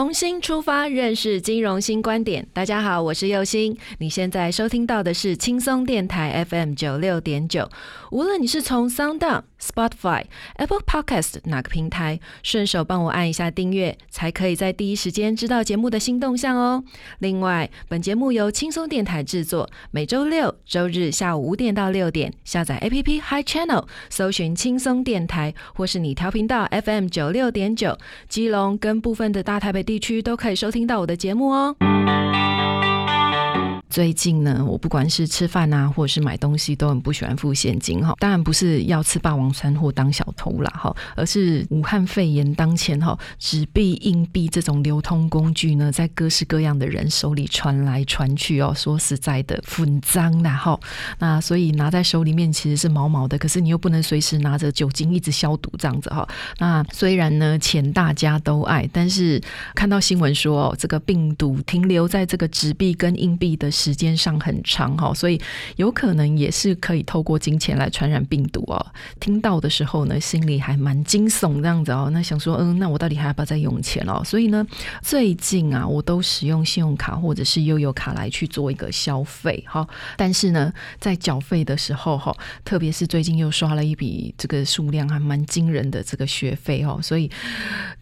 重新出发，认识金融新观点。大家好，我是右星。你现在收听到的是轻松电台 FM 九六点九。无论你是从 Sound、Spotify、Apple Podcast 哪个平台，顺手帮我按一下订阅，才可以在第一时间知道节目的新动向哦。另外，本节目由轻松电台制作，每周六、周日下午五点到六点，下载 APP Hi Channel，搜寻轻松电台，或是你调频道 FM 九六点九，基隆跟部分的大台北。地区都可以收听到我的节目哦。最近呢，我不管是吃饭啊，或者是买东西，都很不喜欢付现金哈。当然不是要吃霸王餐或当小偷啦哈，而是武汉肺炎当前哈，纸币、硬币这种流通工具呢，在各式各样的人手里传来传去哦。说实在的，很脏的哈。那所以拿在手里面其实是毛毛的，可是你又不能随时拿着酒精一直消毒这样子哈。那虽然呢，钱大家都爱，但是看到新闻说哦，这个病毒停留在这个纸币跟硬币的。时间上很长哈，所以有可能也是可以透过金钱来传染病毒哦。听到的时候呢，心里还蛮惊悚这样子哦。那想说，嗯，那我到底还要不要再用钱哦？所以呢，最近啊，我都使用信用卡或者是悠游卡来去做一个消费哈。但是呢，在缴费的时候哈，特别是最近又刷了一笔这个数量还蛮惊人的这个学费哦，所以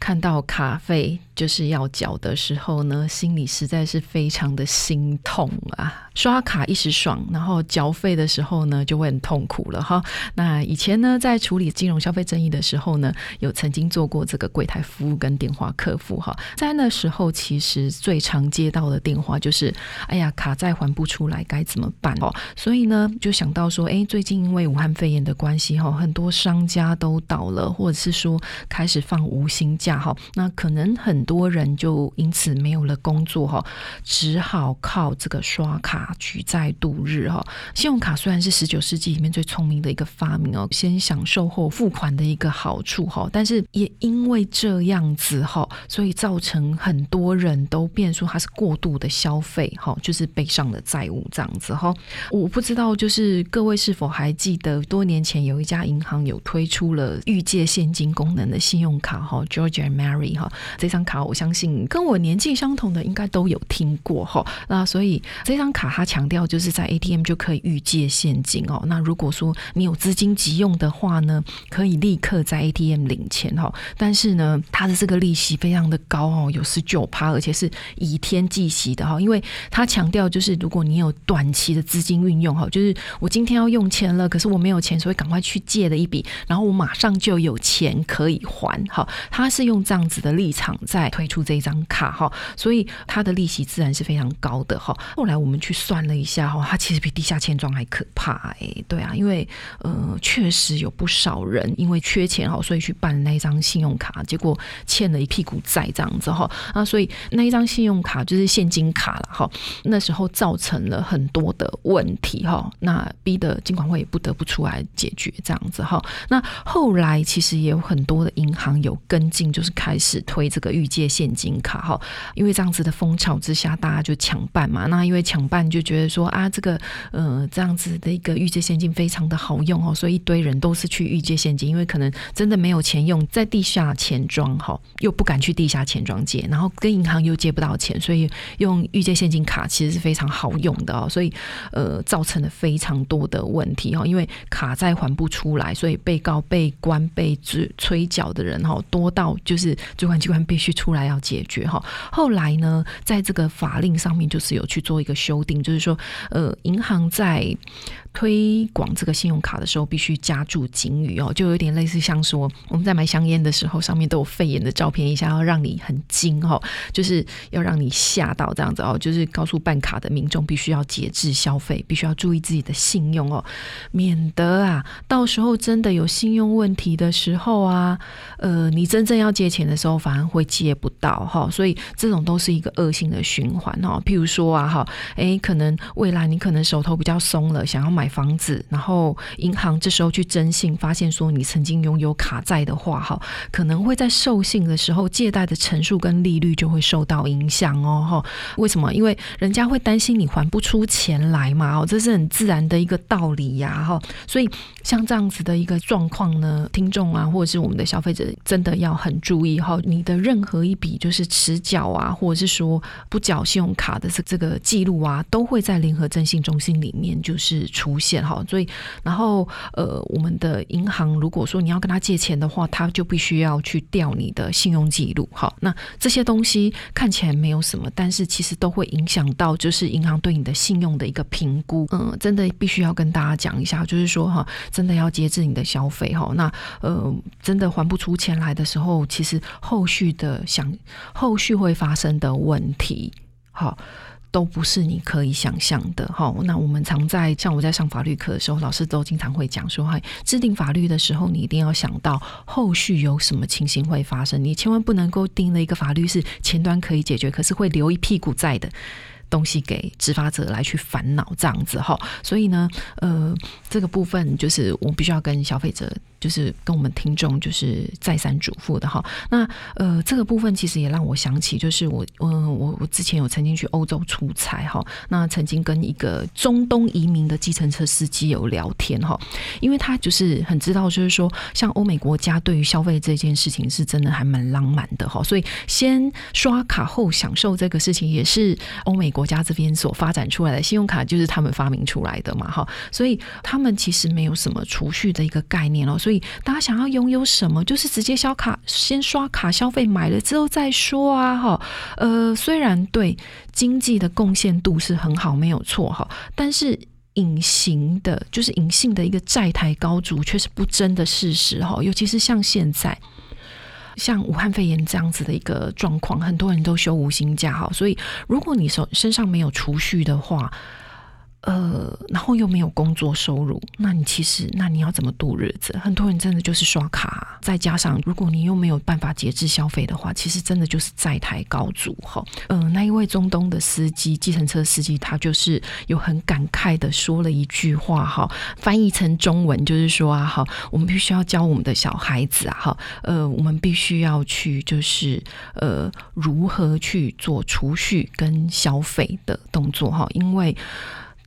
看到卡费就是要缴的时候呢，心里实在是非常的心痛。啊，刷卡一时爽，然后缴费的时候呢，就会很痛苦了哈。那以前呢，在处理金融消费争议的时候呢，有曾经做过这个柜台服务跟电话客服哈。在那时候，其实最常接到的电话就是，哎呀，卡债还不出来，该怎么办哦？所以呢，就想到说，哎，最近因为武汉肺炎的关系哈，很多商家都倒了，或者是说开始放无薪假哈，那可能很多人就因此没有了工作哈，只好靠这个。刷卡举债度日哈，信用卡虽然是十九世纪里面最聪明的一个发明哦，先享受后付款的一个好处哈，但是也因为这样子哈，所以造成很多人都变说它是过度的消费哈，就是背上的债务这样子哈。我不知道就是各位是否还记得多年前有一家银行有推出了预借现金功能的信用卡哈，George and Mary 哈，这张卡我相信跟我年纪相同的应该都有听过哈，那所以。这张卡它强调就是在 ATM 就可以预借现金哦。那如果说你有资金急用的话呢，可以立刻在 ATM 领钱哈。但是呢，它的这个利息非常的高哦，有十九趴，而且是以天计息的哈。因为它强调就是如果你有短期的资金运用哈，就是我今天要用钱了，可是我没有钱，所以赶快去借了一笔，然后我马上就有钱可以还哈。它是用这样子的立场在推出这张卡哈，所以它的利息自然是非常高的哈。后来。我们去算了一下哈，它其实比地下钱庄还可怕哎，对啊，因为呃，确实有不少人因为缺钱哈，所以去办那一张信用卡，结果欠了一屁股债这样子哈啊，所以那一张信用卡就是现金卡了哈，那时候造成了很多的问题哈，那逼得金管会也不得不出来解决这样子哈。那后来其实也有很多的银行有跟进，就是开始推这个预借现金卡哈，因为这样子的风潮之下，大家就抢办嘛，那因为抢办就觉得说啊，这个呃这样子的一个预借现金非常的好用哦，所以一堆人都是去预借现金，因为可能真的没有钱用，在地下钱庄哈，又不敢去地下钱庄借，然后跟银行又借不到钱，所以用预借现金卡其实是非常好用的哦，所以呃造成了非常多的问题哈，因为卡债还不出来，所以被告、被关、被催催缴的人哈多到就是主管机关必须出来要解决哈。后来呢，在这个法令上面就是有去做一个。修订，就是说，呃，银行在推广这个信用卡的时候，必须加注警语哦，就有点类似像说我们在买香烟的时候，上面都有肺炎的照片一下，要让你很惊哦，就是要让你吓到这样子哦，就是告诉办卡的民众必须要节制消费，必须要注意自己的信用哦，免得啊，到时候真的有信用问题的时候啊，呃，你真正要借钱的时候，反而会借不到哈，所以这种都是一个恶性的循环哈。譬如说啊，哈，诶，可能未来你可能手头比较松了，想要买。房子，然后银行这时候去征信，发现说你曾经拥有卡债的话，哈，可能会在授信的时候，借贷的成数跟利率就会受到影响哦，哈。为什么？因为人家会担心你还不出钱来嘛，哦，这是很自然的一个道理呀，哈。所以像这样子的一个状况呢，听众啊，或者是我们的消费者，真的要很注意哈，你的任何一笔就是迟缴啊，或者是说不缴信用卡的这这个记录啊，都会在联合征信中心里面就是出。现哈，所以然后呃，我们的银行如果说你要跟他借钱的话，他就必须要去调你的信用记录。好，那这些东西看起来没有什么，但是其实都会影响到就是银行对你的信用的一个评估。嗯，真的必须要跟大家讲一下，就是说哈，真的要节制你的消费哈。那呃，真的还不出钱来的时候，其实后续的想后续会发生的问题，好。都不是你可以想象的哈。那我们常在像我在上法律课的时候，老师都经常会讲说，哈，制定法律的时候，你一定要想到后续有什么情形会发生，你千万不能够定了一个法律是前端可以解决，可是会留一屁股债的。东西给执法者来去烦恼这样子哈，所以呢，呃，这个部分就是我必须要跟消费者，就是跟我们听众，就是再三嘱咐的哈。那呃，这个部分其实也让我想起，就是我，嗯，我我之前有曾经去欧洲出差哈，那曾经跟一个中东移民的计程车司机有聊天哈，因为他就是很知道，就是说像欧美国家对于消费这件事情是真的还蛮浪漫的哈，所以先刷卡后享受这个事情也是欧美。国家这边所发展出来的信用卡就是他们发明出来的嘛，哈，所以他们其实没有什么储蓄的一个概念哦，所以大家想要拥有什么，就是直接消卡，先刷卡消费，买了之后再说啊，哈，呃，虽然对经济的贡献度是很好，没有错哈，但是隐形的，就是隐性的一个债台高筑，却是不争的事实哈，尤其是像现在。像武汉肺炎这样子的一个状况，很多人都休无薪假哈，所以如果你手身上没有储蓄的话。呃，然后又没有工作收入，那你其实那你要怎么度日子？很多人真的就是刷卡，再加上如果你又没有办法节制消费的话，其实真的就是债台高筑哈。嗯，那一位中东的司机，计程车司机，他就是有很感慨的说了一句话哈，翻译成中文就是说啊，哈，我们必须要教我们的小孩子啊，哈，呃，我们必须要去就是呃，如何去做储蓄跟消费的动作哈，因为。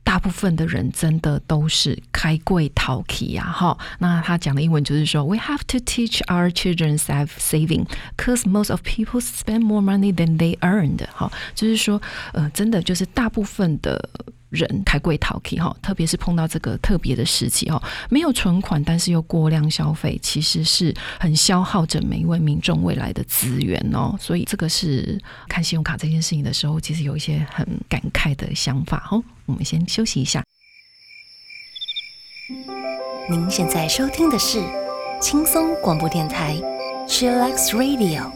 大部分的人真的都是开柜淘气呀，哈。那他讲的英文就是说，We have to teach our children save saving, cause most of people spend more money than they earned。哈，就是说，呃，真的就是大部分的人开柜淘气哈，特别是碰到这个特别的时期哈，没有存款，但是又过量消费，其实是很消耗着每一位民众未来的资源哦。所以这个是看信用卡这件事情的时候，其实有一些很感慨的想法哦。我们先休息一下。您现在收听的是轻松广播电台，Chillax Radio。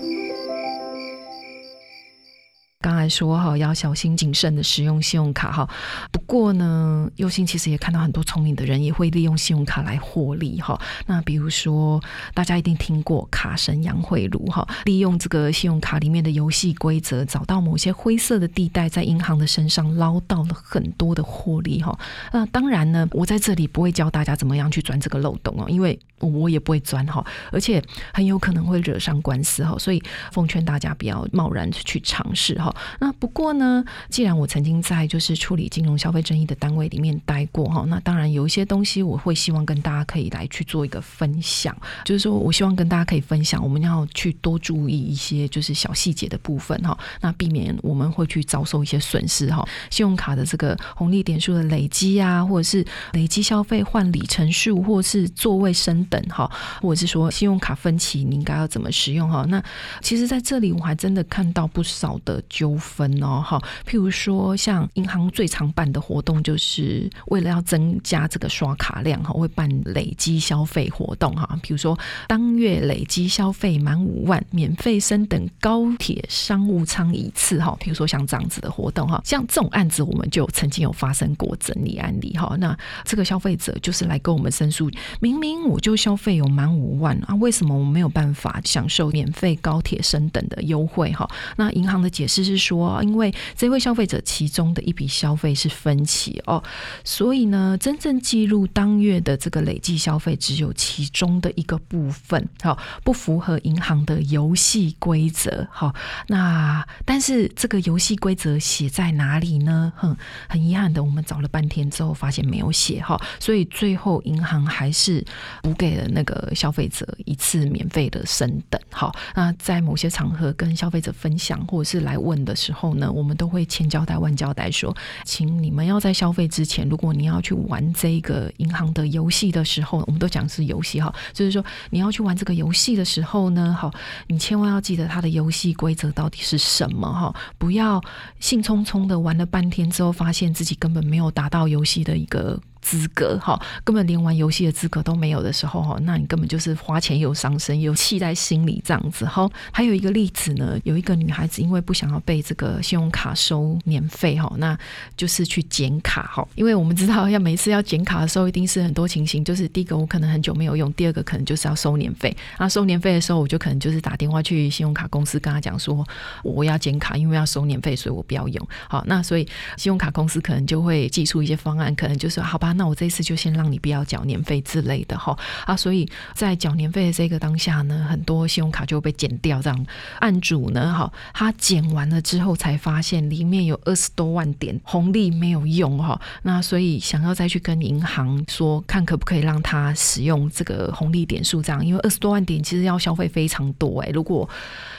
说哈，要小心谨慎的使用信用卡哈。不过呢，优心其实也看到很多聪明的人也会利用信用卡来获利哈。那比如说，大家一定听过卡神杨慧茹哈，利用这个信用卡里面的游戏规则，找到某些灰色的地带，在银行的身上捞到了很多的获利哈。那当然呢，我在这里不会教大家怎么样去钻这个漏洞哦，因为我也不会钻哈，而且很有可能会惹上官司哈。所以奉劝大家不要贸然去尝试哈。那不过呢，既然我曾经在就是处理金融消费争议的单位里面待过哈，那当然有一些东西我会希望跟大家可以来去做一个分享，就是说我希望跟大家可以分享，我们要去多注意一些就是小细节的部分哈，那避免我们会去遭受一些损失哈。信用卡的这个红利点数的累积啊，或者是累积消费换里程数，或是座位升等哈，或者是说信用卡分期你应该要怎么使用哈？那其实在这里我还真的看到不少的纠纷分哦哈，譬如说像银行最常办的活动，就是为了要增加这个刷卡量哈，会办累积消费活动哈，比如说当月累积消费满五万，免费升等高铁商务舱一次哈，譬如说像这样子的活动哈，像这种案子我们就曾经有发生过整理案例哈，那这个消费者就是来跟我们申诉，明明我就消费有满五万啊，为什么我没有办法享受免费高铁升等的优惠哈？那银行的解释是说，因为这位消费者其中的一笔消费是分期哦，所以呢，真正记录当月的这个累计消费只有其中的一个部分，好，不符合银行的游戏规则。好，那但是这个游戏规则写在哪里呢？哼，很遗憾的，我们找了半天之后发现没有写哈，所以最后银行还是补给了那个消费者一次免费的升等。好，那在某些场合跟消费者分享或者是来问的时候呢，我们都会千交代万交代说，请你们要在消费之前，如果你要去玩这个银行的游戏的时候，我们都讲是游戏哈，就是说你要去玩这个游戏的时候呢，好，你千万要记得它的游戏规则到底是什么哈，不要兴冲冲的玩了半天之后，发现自己根本没有达到游戏的一个。资格哈，根本连玩游戏的资格都没有的时候哈，那你根本就是花钱又伤身，又气在心里这样子哈。还有一个例子呢，有一个女孩子因为不想要被这个信用卡收年费哈，那就是去剪卡哈。因为我们知道要每次要剪卡的时候，一定是很多情形，就是第一个我可能很久没有用，第二个可能就是要收年费。那收年费的时候，我就可能就是打电话去信用卡公司跟他讲说，我要剪卡，因为要收年费，所以我不要用。好，那所以信用卡公司可能就会寄出一些方案，可能就是好吧。那我这一次就先让你不要缴年费之类的哈啊，所以在缴年费的这个当下呢，很多信用卡就被剪掉。这样案主呢，哈，他剪完了之后才发现里面有二十多万点红利没有用哈，那所以想要再去跟银行说，看可不可以让他使用这个红利点数这样，因为二十多万点其实要消费非常多哎，如果。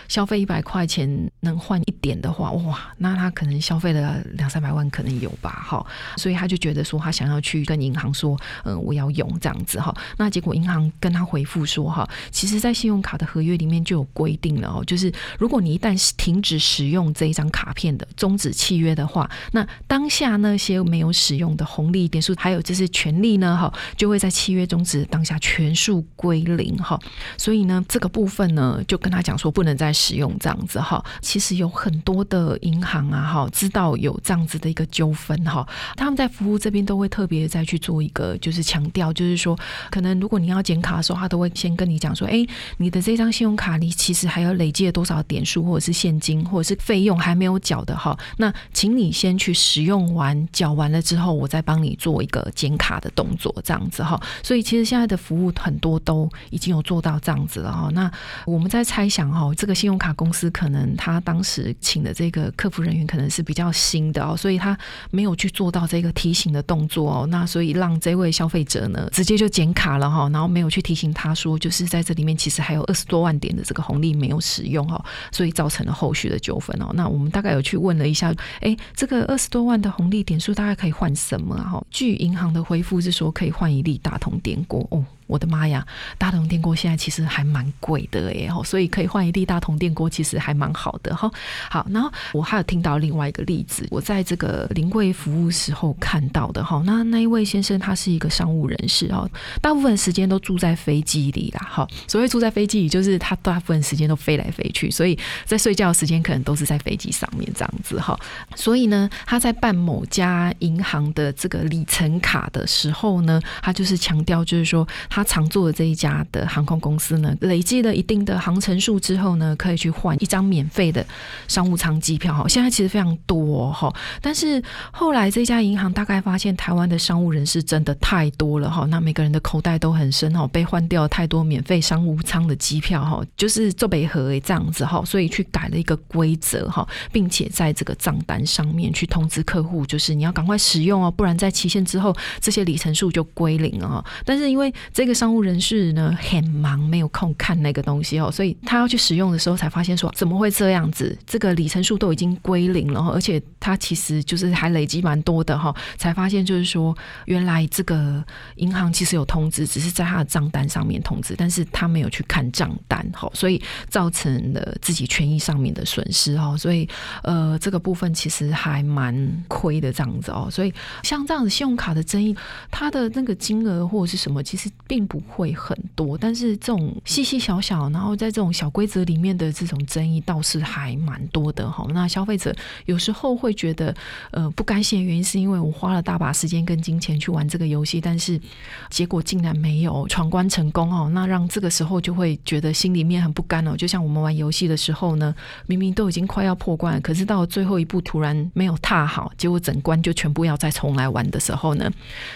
消费一百块钱能换一点的话，哇，那他可能消费了两三百万，可能有吧，哈，所以他就觉得说他想要去跟银行说，嗯，我要用这样子哈，那结果银行跟他回复说，哈，其实在信用卡的合约里面就有规定了哦，就是如果你一旦停止使用这一张卡片的终止契约的话，那当下那些没有使用的红利点数还有就是权利呢，哈，就会在契约终止当下全数归零哈，所以呢，这个部分呢，就跟他讲说不能再。使用这样子哈，其实有很多的银行啊哈，知道有这样子的一个纠纷哈，他们在服务这边都会特别再去做一个就是强调，就是说可能如果你要剪卡的时候，他都会先跟你讲说，哎，你的这张信用卡你其实还有累积了多少点数或者是现金或者是费用还没有缴的哈，那请你先去使用完缴完了之后，我再帮你做一个剪卡的动作这样子哈。所以其实现在的服务很多都已经有做到这样子了哈。那我们在猜想哈，这个信用卡公司可能他当时请的这个客服人员可能是比较新的哦，所以他没有去做到这个提醒的动作哦，那那所以让这位消费者呢直接就剪卡了哈，然后没有去提醒他说，就是在这里面其实还有二十多万点的这个红利没有使用哈，所以造成了后续的纠纷哦。那我们大概有去问了一下，哎，这个二十多万的红利点数大概可以换什么？哈，据银行的回复是说可以换一粒大同电锅哦。我的妈呀，大同电锅现在其实还蛮贵的耶，所以可以换一粒大同电锅，其实还蛮好的哈。好，然后我还有听到另外一个例子，我在这个临柜服务时候看到的哈。那那一位先生他是一个商务人士哦，大部分时间都住在飞机里啦。哈，所谓住在飞机里，就是他大部分时间都飞来飞去，所以在睡觉的时间可能都是在飞机上面这样子哈。所以呢，他在办某家银行的这个里程卡的时候呢，他就是强调就是说。他常做的这一家的航空公司呢，累积了一定的航程数之后呢，可以去换一张免费的商务舱机票哈。现在其实非常多哈，但是后来这家银行大概发现台湾的商务人士真的太多了哈，那每个人的口袋都很深哈，被换掉太多免费商务舱的机票哈，就是做北河这样子哈，所以去改了一个规则哈，并且在这个账单上面去通知客户，就是你要赶快使用哦，不然在期限之后这些里程数就归零了哈。但是因为这个商务人士呢很忙，没有空看那个东西哦，所以他要去使用的时候才发现说怎么会这样子？这个里程数都已经归零了，而且他其实就是还累积蛮多的哈，才发现就是说原来这个银行其实有通知，只是在他的账单上面通知，但是他没有去看账单，哈，所以造成了自己权益上面的损失哈，所以呃这个部分其实还蛮亏的这样子哦，所以像这样子信用卡的争议，它的那个金额或者是什么，其实并并不会很多，但是这种细细小小，然后在这种小规则里面的这种争议倒是还蛮多的哈。那消费者有时候会觉得呃不甘心的原因，是因为我花了大把时间跟金钱去玩这个游戏，但是结果竟然没有闯关成功哦，那让这个时候就会觉得心里面很不甘哦。就像我们玩游戏的时候呢，明明都已经快要破关，可是到最后一步突然没有踏好，结果整关就全部要再重来玩的时候呢，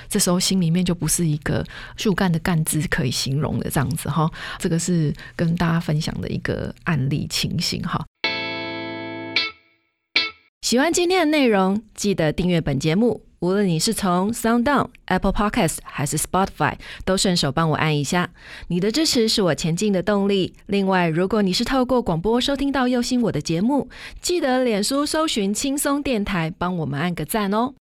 这时候心里面就不是一个树干的干字可以形容的这样子哈。这个是跟大家分享的一个案例情形哈。喜欢今天的内容，记得订阅本节目。无论你是从 Sound On、Apple Podcast 还是 Spotify，都顺手帮我按一下。你的支持是我前进的动力。另外，如果你是透过广播收听到右心我的节目，记得脸书搜寻轻松电台，帮我们按个赞哦。